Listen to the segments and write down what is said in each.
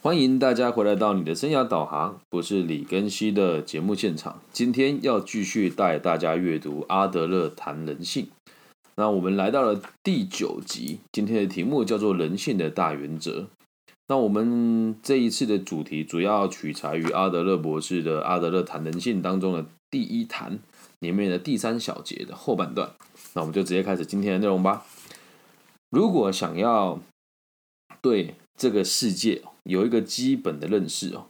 欢迎大家回来到你的生涯导航，我是李根熙的节目现场。今天要继续带大家阅读阿德勒谈人性。那我们来到了第九集，今天的题目叫做人性的大原则。那我们这一次的主题主要取材于阿德勒博士的《阿德勒谈人性》当中的第一谈里面的第三小节的后半段。那我们就直接开始今天的内容吧。如果想要对这个世界有一个基本的认识哦。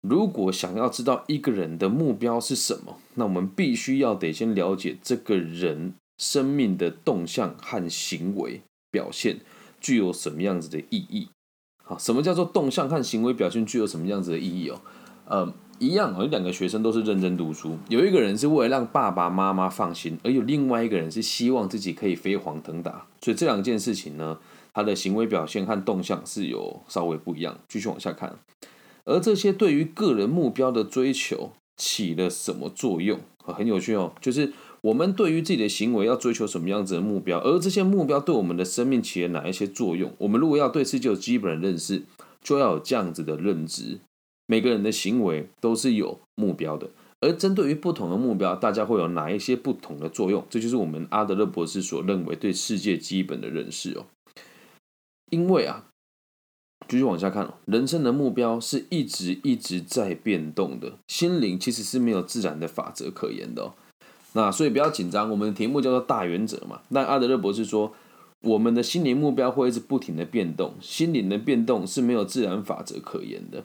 如果想要知道一个人的目标是什么，那我们必须要得先了解这个人生命的动向和行为表现具有什么样子的意义。好，什么叫做动向和行为表现具有什么样子的意义哦？呃，一样哦，有两个学生都是认真读书，有一个人是为了让爸爸妈妈放心，而有另外一个人是希望自己可以飞黄腾达，所以这两件事情呢。他的行为表现和动向是有稍微不一样。继续往下看，而这些对于个人目标的追求起了什么作用？很有趣哦，就是我们对于自己的行为要追求什么样子的目标，而这些目标对我们的生命起了哪一些作用？我们如果要对世界有基本的认识，就要有这样子的认知。每个人的行为都是有目标的，而针对于不同的目标，大家会有哪一些不同的作用？这就是我们阿德勒博士所认为对世界基本的认识哦。因为啊，继续往下看哦，人生的目标是一直一直在变动的，心灵其实是没有自然的法则可言的哦。那所以不要紧张，我们的题目叫做大原则嘛。那阿德勒博士说，我们的心灵目标会一直不停的变动，心灵的变动是没有自然法则可言的。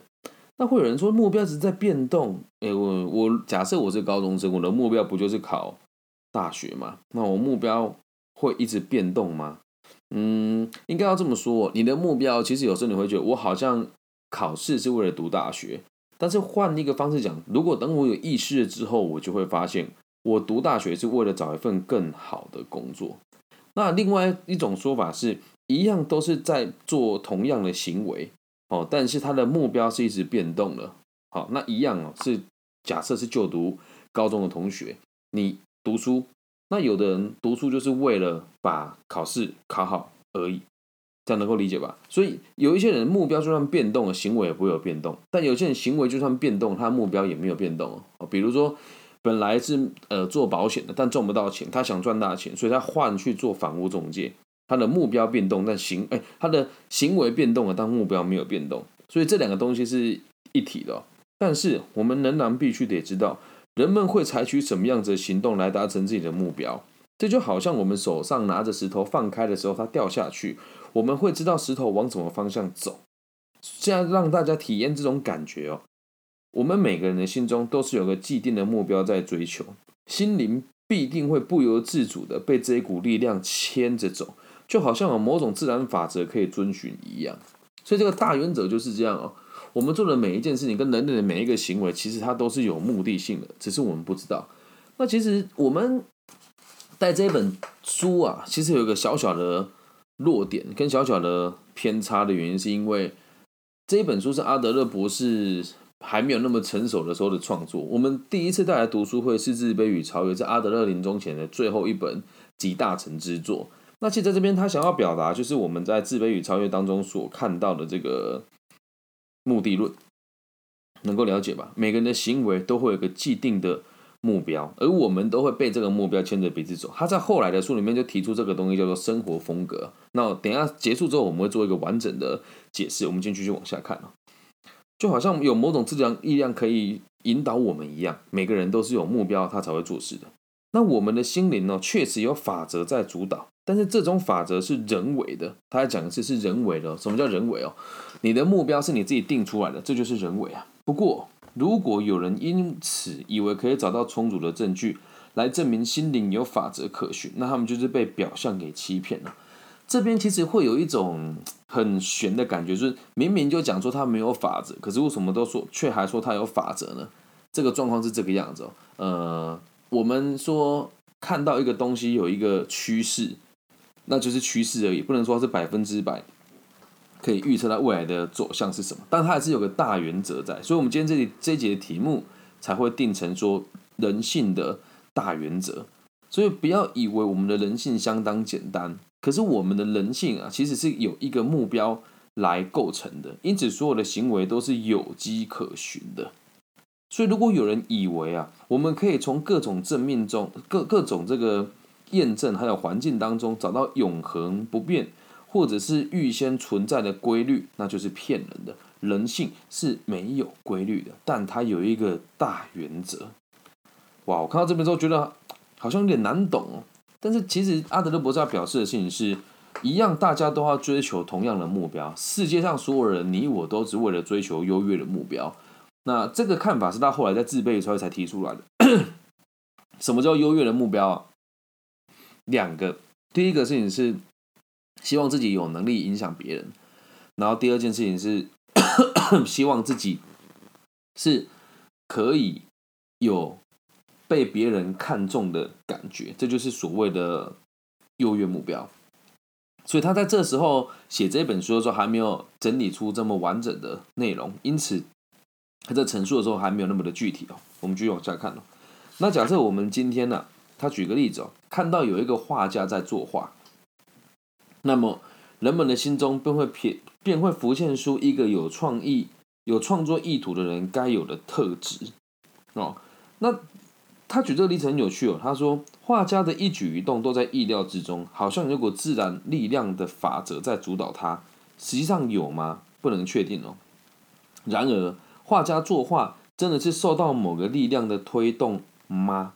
那会有人说，目标只是在变动。哎，我我假设我是高中生，我的目标不就是考大学吗？那我目标会一直变动吗？嗯，应该要这么说，你的目标其实有时候你会觉得，我好像考试是为了读大学，但是换一个方式讲，如果等我有意识了之后，我就会发现，我读大学是为了找一份更好的工作。那另外一种说法是一样都是在做同样的行为哦，但是他的目标是一直变动的。好，那一样哦，是假设是就读高中的同学，你读书。那有的人读书就是为了把考试考好而已，这样能够理解吧？所以有一些人目标就算变动了，行为也不会有变动；但有些人行为就算变动，他目标也没有变动哦。比如说，本来是呃做保险的，但赚不到钱，他想赚大钱，所以他换去做房屋中介。他的目标变动，但行哎，他的行为变动了，但目标没有变动。所以这两个东西是一体的。但是我们仍然必须得知道。人们会采取什么样子的行动来达成自己的目标？这就好像我们手上拿着石头放开的时候，它掉下去，我们会知道石头往什么方向走。这样让大家体验这种感觉哦。我们每个人的心中都是有个既定的目标在追求，心灵必定会不由自主的被这一股力量牵着走，就好像有某种自然法则可以遵循一样。所以这个大原则就是这样哦。我们做的每一件事情跟人类的每一个行为，其实它都是有目的性的，只是我们不知道。那其实我们带这一本书啊，其实有一个小小的弱点跟小小的偏差的原因，是因为这一本书是阿德勒博士还没有那么成熟的时候的创作。我们第一次带来读书会是《自卑与超越》，是阿德勒临终前的最后一本集大成之作。那其实在这边他想要表达，就是我们在《自卑与超越》当中所看到的这个。目的论能够了解吧？每个人的行为都会有个既定的目标，而我们都会被这个目标牵着鼻子走。他在后来的书里面就提出这个东西叫做生活风格。那等下结束之后，我们会做一个完整的解释。我们先继续往下看啊，就好像有某种自然力量可以引导我们一样，每个人都是有目标，他才会做事的。那我们的心灵呢，确实有法则在主导。但是这种法则是人为的，他在讲的是是人为的。什么叫人为哦？你的目标是你自己定出来的，这就是人为啊。不过，如果有人因此以为可以找到充足的证据来证明心灵有法则可循，那他们就是被表象给欺骗了。这边其实会有一种很悬的感觉，就是明明就讲说他没有法则，可是为什么都说却还说他有法则呢？这个状况是这个样子哦。呃，我们说看到一个东西有一个趋势。那就是趋势而已，不能说是百分之百可以预测它未来的走向是什么，但它还是有个大原则在，所以，我们今天这里这一节题目才会定成说人性的大原则。所以，不要以为我们的人性相当简单，可是我们的人性啊，其实是有一个目标来构成的，因此所有的行为都是有迹可循的。所以，如果有人以为啊，我们可以从各种正面中、各各种这个验证还有环境当中找到永恒不变，或者是预先存在的规律，那就是骗人的。人性是没有规律的，但它有一个大原则。哇，我看到这边之后觉得好像有点难懂哦。但是其实阿德勒博士要表示的事情是一样，大家都要追求同样的目标。世界上所有人，你我都是为了追求优越的目标。那这个看法是他后来在自卑的时候才提出来的。什么叫优越的目标啊？两个，第一个事情是希望自己有能力影响别人，然后第二件事情是 希望自己是可以有被别人看重的感觉，这就是所谓的优越目标。所以他在这时候写这本书的时候，还没有整理出这么完整的内容，因此。他在陈述的时候还没有那么的具体哦，我们继续往下看哦。那假设我们今天呢，他举个例子哦，看到有一个画家在作画，那么人们的心中便会偏便会浮现出一个有创意、有创作意图的人该有的特质哦。那他举这个例子很有趣哦，他说画家的一举一动都在意料之中，好像有股自然力量的法则在主导他。实际上有吗？不能确定哦。然而。画家作画真的是受到某个力量的推动吗？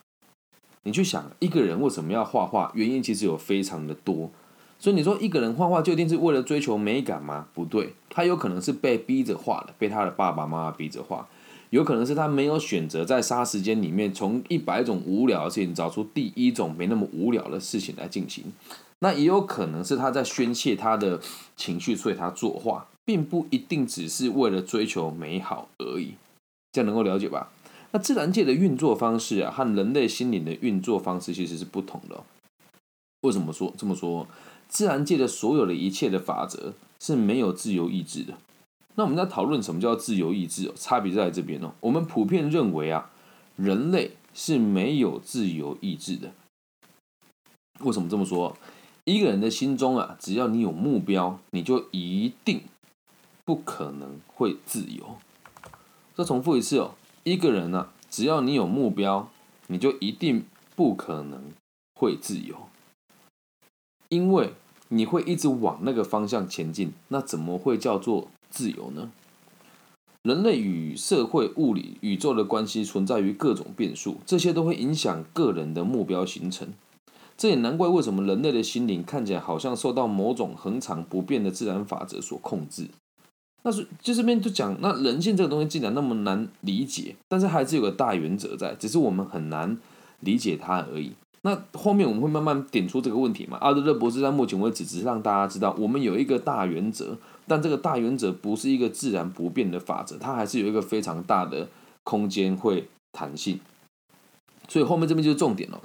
你去想，一个人为什么要画画？原因其实有非常的多。所以你说一个人画画就一定是为了追求美感吗？不对，他有可能是被逼着画的，被他的爸爸妈妈逼着画；有可能是他没有选择在杀时间里面从一百种无聊的事情找出第一种没那么无聊的事情来进行。那也有可能是他在宣泄他的情绪，所以他作画。并不一定只是为了追求美好而已，这样能够了解吧？那自然界的运作方式啊，和人类心灵的运作方式其实是不同的。为什么说这么说？自然界的所有的一切的法则是没有自由意志的。那我们在讨论什么叫自由意志？差别在这边哦。我们普遍认为啊，人类是没有自由意志的。为什么这么说？一个人的心中啊，只要你有目标，你就一定。不可能会自由。再重复一次哦，一个人呢，只要你有目标，你就一定不可能会自由，因为你会一直往那个方向前进。那怎么会叫做自由呢？人类与社会、物理、宇宙的关系存在于各种变数，这些都会影响个人的目标形成。这也难怪为什么人类的心灵看起来好像受到某种恒常不变的自然法则所控制。那是就这边就讲，那人性这个东西既然那么难理解，但是还是有个大原则在，只是我们很难理解它而已。那后面我们会慢慢点出这个问题嘛？阿德勒博士在目前为止只是让大家知道，我们有一个大原则，但这个大原则不是一个自然不变的法则，它还是有一个非常大的空间会弹性。所以后面这边就是重点了。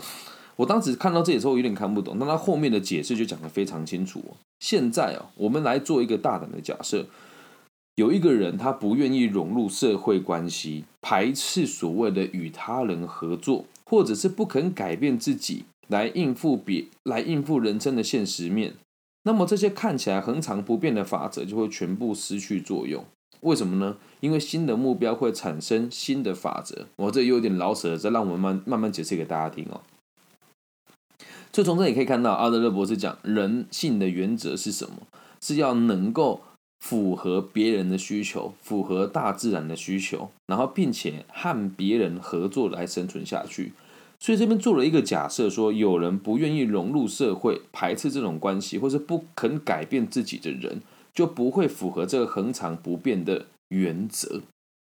我当时看到这里时候有点看不懂，但他后面的解释就讲得非常清楚。现在哦，我们来做一个大胆的假设。有一个人，他不愿意融入社会关系，排斥所谓的与他人合作，或者是不肯改变自己来应付别来应付人生的现实面。那么这些看起来恒常不变的法则就会全部失去作用。为什么呢？因为新的目标会产生新的法则。我这有点老舍，再让我们慢慢慢解释给大家听哦。就从这里可以看到，阿德勒博士讲人性的原则是什么？是要能够。符合别人的需求，符合大自然的需求，然后并且和别人合作来生存下去。所以这边做了一个假设，说有人不愿意融入社会，排斥这种关系，或是不肯改变自己的人，就不会符合这个恒常不变的原则。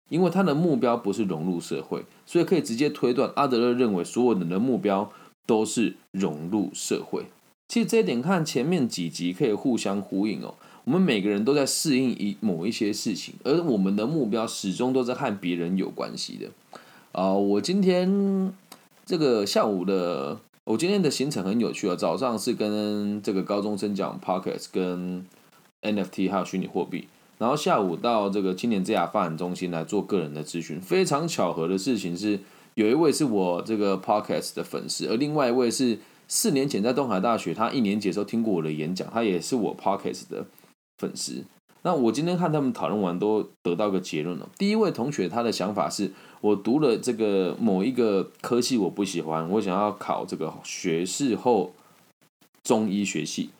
因为他的目标不是融入社会，所以可以直接推断，阿德勒认为所有人的目标都是融入社会。其实这一点看前面几集可以互相呼应哦。我们每个人都在适应一某一些事情，而我们的目标始终都在和别人有关系的。啊，我今天这个下午的，我今天的行程很有趣啊。早上是跟这个高中生讲 p o c k e t 跟 NFT 还有虚拟货币，然后下午到这个青年之亚发展中心来做个人的咨询。非常巧合的事情是，有一位是我这个 p o c k e t 的粉丝，而另外一位是四年前在东海大学，他一年级的时候听过我的演讲，他也是我 Pockets 的。粉丝，那我今天看他们讨论完，都得到个结论了。第一位同学他的想法是，我读了这个某一个科系我不喜欢，我想要考这个学士后中医学系，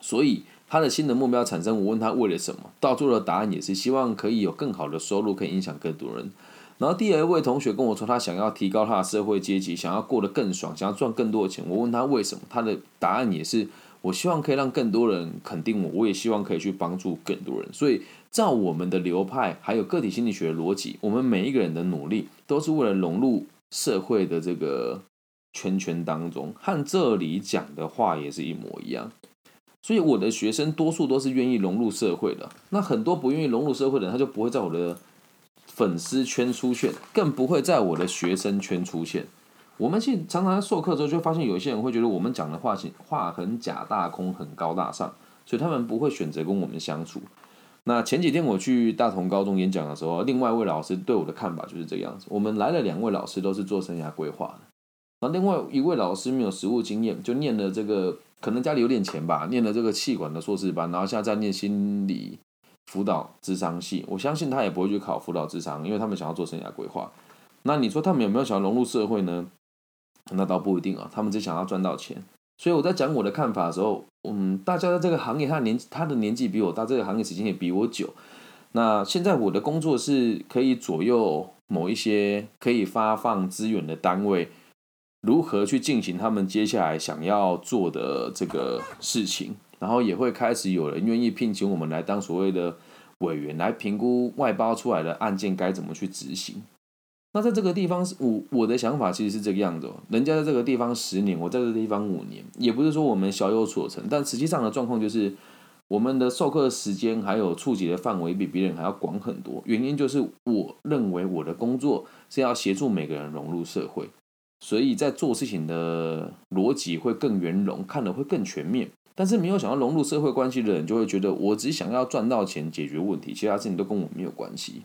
所以他的新的目标产生。我问他为了什么，到最后的答案也是希望可以有更好的收入，可以影响更多人。然后第二位同学跟我说，他想要提高他的社会阶级，想要过得更爽，想要赚更多的钱。我问他为什么，他的答案也是。我希望可以让更多人肯定我，我也希望可以去帮助更多人。所以，照我们的流派，还有个体心理学逻辑，我们每一个人的努力都是为了融入社会的这个圈圈当中，和这里讲的话也是一模一样。所以，我的学生多数都是愿意融入社会的。那很多不愿意融入社会的人，他就不会在我的粉丝圈出现，更不会在我的学生圈出现。我们现常常在授课之后，就发现有些人会觉得我们讲的话话很假大空，很高大上，所以他们不会选择跟我们相处。那前几天我去大同高中演讲的时候，另外一位老师对我的看法就是这个样子。我们来了两位老师，都是做生涯规划的。那另外一位老师没有实务经验，就念了这个，可能家里有点钱吧，念了这个气管的硕士班，然后现在在念心理辅导智商系。我相信他也不会去考辅导智商，因为他们想要做生涯规划。那你说他们有没有想要融入社会呢？那倒不一定啊，他们只想要赚到钱。所以我在讲我的看法的时候，嗯，大家在这个行业，他年他的年纪比我大，这个行业时间也比我久。那现在我的工作是可以左右某一些可以发放资源的单位，如何去进行他们接下来想要做的这个事情，然后也会开始有人愿意聘请我们来当所谓的委员，来评估外包出来的案件该怎么去执行。那在这个地方我我的想法其实是这个样子哦，人家在这个地方十年，我在这个地方五年，也不是说我们小有所成，但实际上的状况就是我们的授课时间还有触及的范围比别人还要广很多。原因就是我认为我的工作是要协助每个人融入社会，所以在做事情的逻辑会更圆融，看的会更全面。但是没有想要融入社会关系的人，就会觉得我只想要赚到钱解决问题，其他事情都跟我没有关系。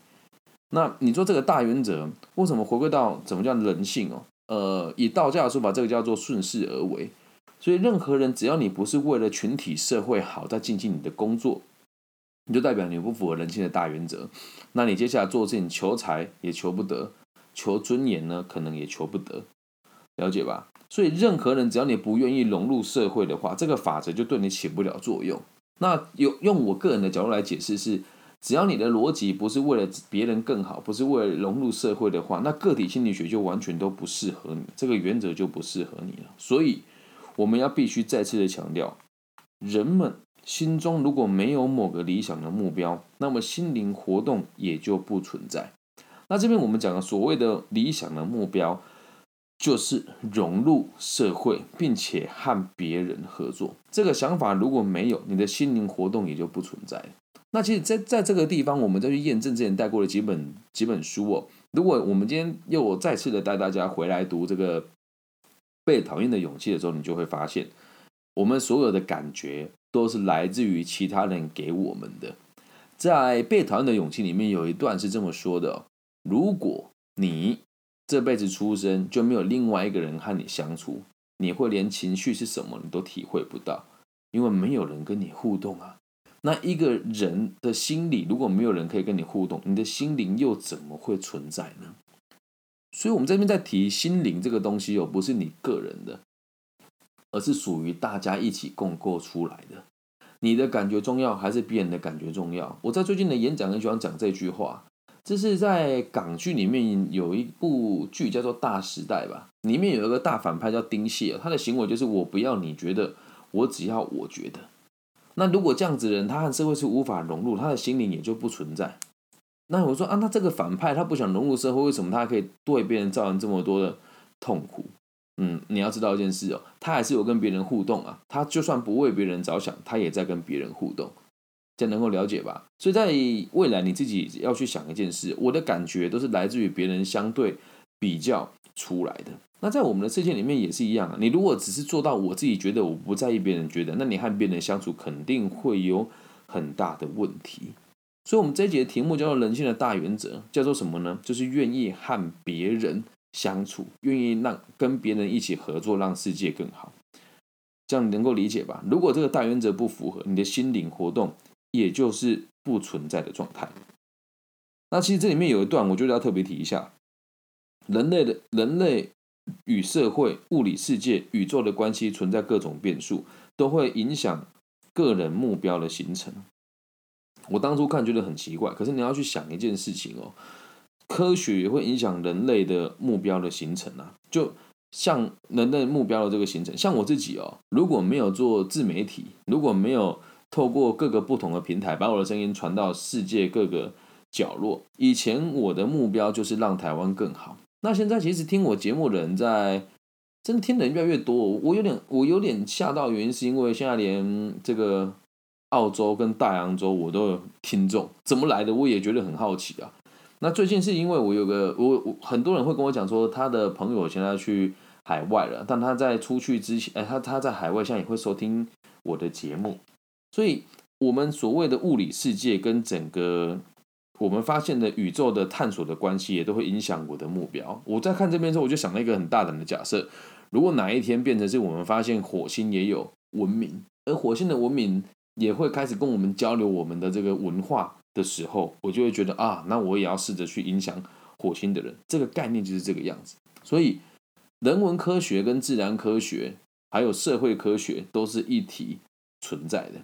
那你说这个大原则为什么回归到怎么叫人性哦？呃，以道家的说法，这个叫做顺势而为。所以任何人只要你不是为了群体社会好在进行你的工作，你就代表你不符合人性的大原则。那你接下来做事情求财也求不得，求尊严呢可能也求不得，了解吧？所以任何人只要你不愿意融入社会的话，这个法则就对你起不了作用。那有用我个人的角度来解释是。只要你的逻辑不是为了别人更好，不是为了融入社会的话，那个体心理学就完全都不适合你，这个原则就不适合你了。所以我们要必须再次的强调，人们心中如果没有某个理想的目标，那么心灵活动也就不存在。那这边我们讲的所谓的理想的目标，就是融入社会，并且和别人合作。这个想法如果没有，你的心灵活动也就不存在。那其实，在在这个地方，我们再去验证之前带过的几本几本书哦。如果我们今天又再次的带大家回来读这个《被讨厌的勇气》的时候，你就会发现，我们所有的感觉都是来自于其他人给我们的。在《被讨厌的勇气》里面有一段是这么说的：如果你这辈子出生就没有另外一个人和你相处，你会连情绪是什么你都体会不到，因为没有人跟你互动啊。那一个人的心理，如果没有人可以跟你互动，你的心灵又怎么会存在呢？所以，我们这边在提心灵这个东西，又不是你个人的，而是属于大家一起共构出来的。你的感觉重要，还是别人的感觉重要？我在最近的演讲很喜欢讲这句话，这是在港剧里面有一部剧叫做《大时代》吧，里面有一个大反派叫丁蟹，他的行为就是我不要你觉得，我只要我觉得。那如果这样子的人，他和社会是无法融入，他的心灵也就不存在。那我说啊，那这个反派他不想融入社会，为什么他可以对别人造成这么多的痛苦？嗯，你要知道一件事哦，他还是有跟别人互动啊。他就算不为别人着想，他也在跟别人互动，这样能够了解吧？所以在未来你自己要去想一件事，我的感觉都是来自于别人相对比较出来的。那在我们的世界里面也是一样啊。你如果只是做到我自己觉得我不在意别人觉得，那你和别人相处肯定会有很大的问题。所以，我们这一节的题目叫做“人性的大原则”，叫做什么呢？就是愿意和别人相处，愿意让跟别人一起合作，让世界更好。这样你能够理解吧？如果这个大原则不符合，你的心灵活动也就是不存在的状态。那其实这里面有一段，我觉得要特别提一下，人类的人类与社会、物理世界、宇宙的关系存在各种变数，都会影响个人目标的形成。我当初看觉得很奇怪，可是你要去想一件事情哦，科学也会影响人类的目标的形成啊。就像人类目标的这个形成，像我自己哦，如果没有做自媒体，如果没有透过各个不同的平台把我的声音传到世界各个角落，以前我的目标就是让台湾更好。那现在其实听我节目的人在真听的人越来越多，我有点我有点吓到，原因是因为现在连这个。澳洲跟大洋洲我都有听众，怎么来的我也觉得很好奇啊。那最近是因为我有个我我很多人会跟我讲说，他的朋友现在去海外了，但他在出去之前，哎，他他在海外现在也会收听我的节目，所以我们所谓的物理世界跟整个我们发现的宇宙的探索的关系，也都会影响我的目标。我在看这边的时候，我就想了一个很大胆的假设：如果哪一天变成是我们发现火星也有文明，而火星的文明。也会开始跟我们交流我们的这个文化的时候，我就会觉得啊，那我也要试着去影响火星的人。这个概念就是这个样子。所以，人文科学跟自然科学还有社会科学都是一体存在的。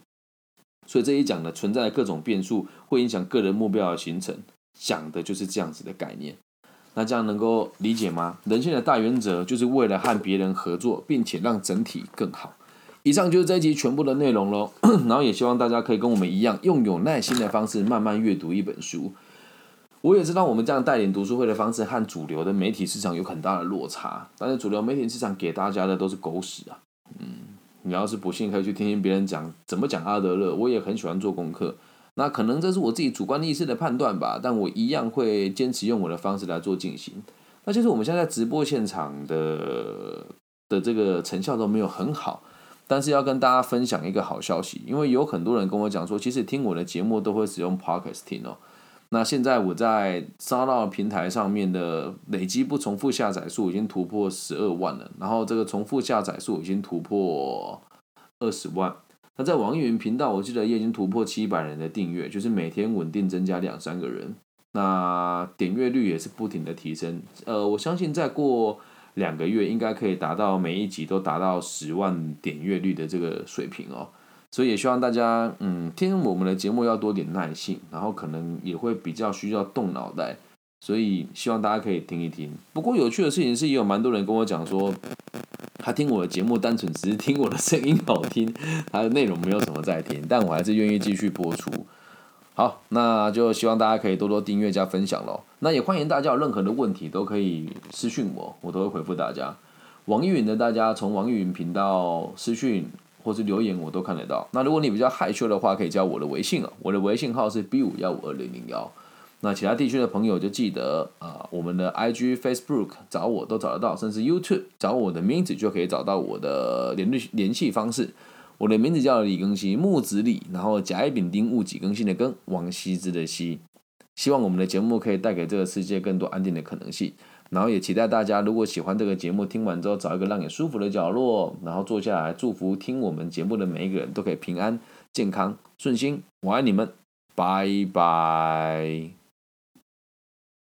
所以这一讲呢存在的各种变数会影响个人目标的形成，讲的就是这样子的概念。那这样能够理解吗？人性的大原则就是为了和别人合作，并且让整体更好。以上就是这一集全部的内容喽，然后也希望大家可以跟我们一样，用有耐心的方式慢慢阅读一本书。我也知道我们这样带领读书会的方式和主流的媒体市场有很大的落差，但是主流媒体市场给大家的都是狗屎啊。嗯，你要是不信，可以去听听别人讲怎么讲阿德勒。我也很喜欢做功课，那可能这是我自己主观意识的判断吧，但我一样会坚持用我的方式来做进行。那就是我们现在直播现场的的这个成效都没有很好。但是要跟大家分享一个好消息，因为有很多人跟我讲说，其实听我的节目都会使用 Podcast 听哦。那现在我在沙到平台上面的累积不重复下载数已经突破十二万了，然后这个重复下载数已经突破二十万。那在网易云频道，我记得也已经突破七百人的订阅，就是每天稳定增加两三个人。那点阅率也是不停的提升。呃，我相信再过。两个月应该可以达到每一集都达到十万点阅率的这个水平哦，所以也希望大家嗯听我们的节目要多点耐性，然后可能也会比较需要动脑袋，所以希望大家可以听一听。不过有趣的事情是，也有蛮多人跟我讲说，他听我的节目单纯只是听我的声音好听，他的内容没有什么在听，但我还是愿意继续播出。好，那就希望大家可以多多订阅加分享喽。那也欢迎大家有任何的问题都可以私讯我，我都会回复大家。网易云的大家从网易云频道私讯或是留言我都看得到。那如果你比较害羞的话，可以加我的微信哦，我的微信号是 B 五幺五二零零幺。那其他地区的朋友就记得啊，我们的 IG、Facebook 找我都找得到，甚至 YouTube 找我的名字就可以找到我的联络联系方式。我的名字叫李更新，木子李，然后甲乙丙丁戊己更新的更，王羲之的羲。希望我们的节目可以带给这个世界更多安定的可能性。然后也期待大家，如果喜欢这个节目，听完之后找一个让你舒服的角落，然后坐下来，祝福听我们节目的每一个人都可以平安、健康、顺心。我爱你们，拜拜。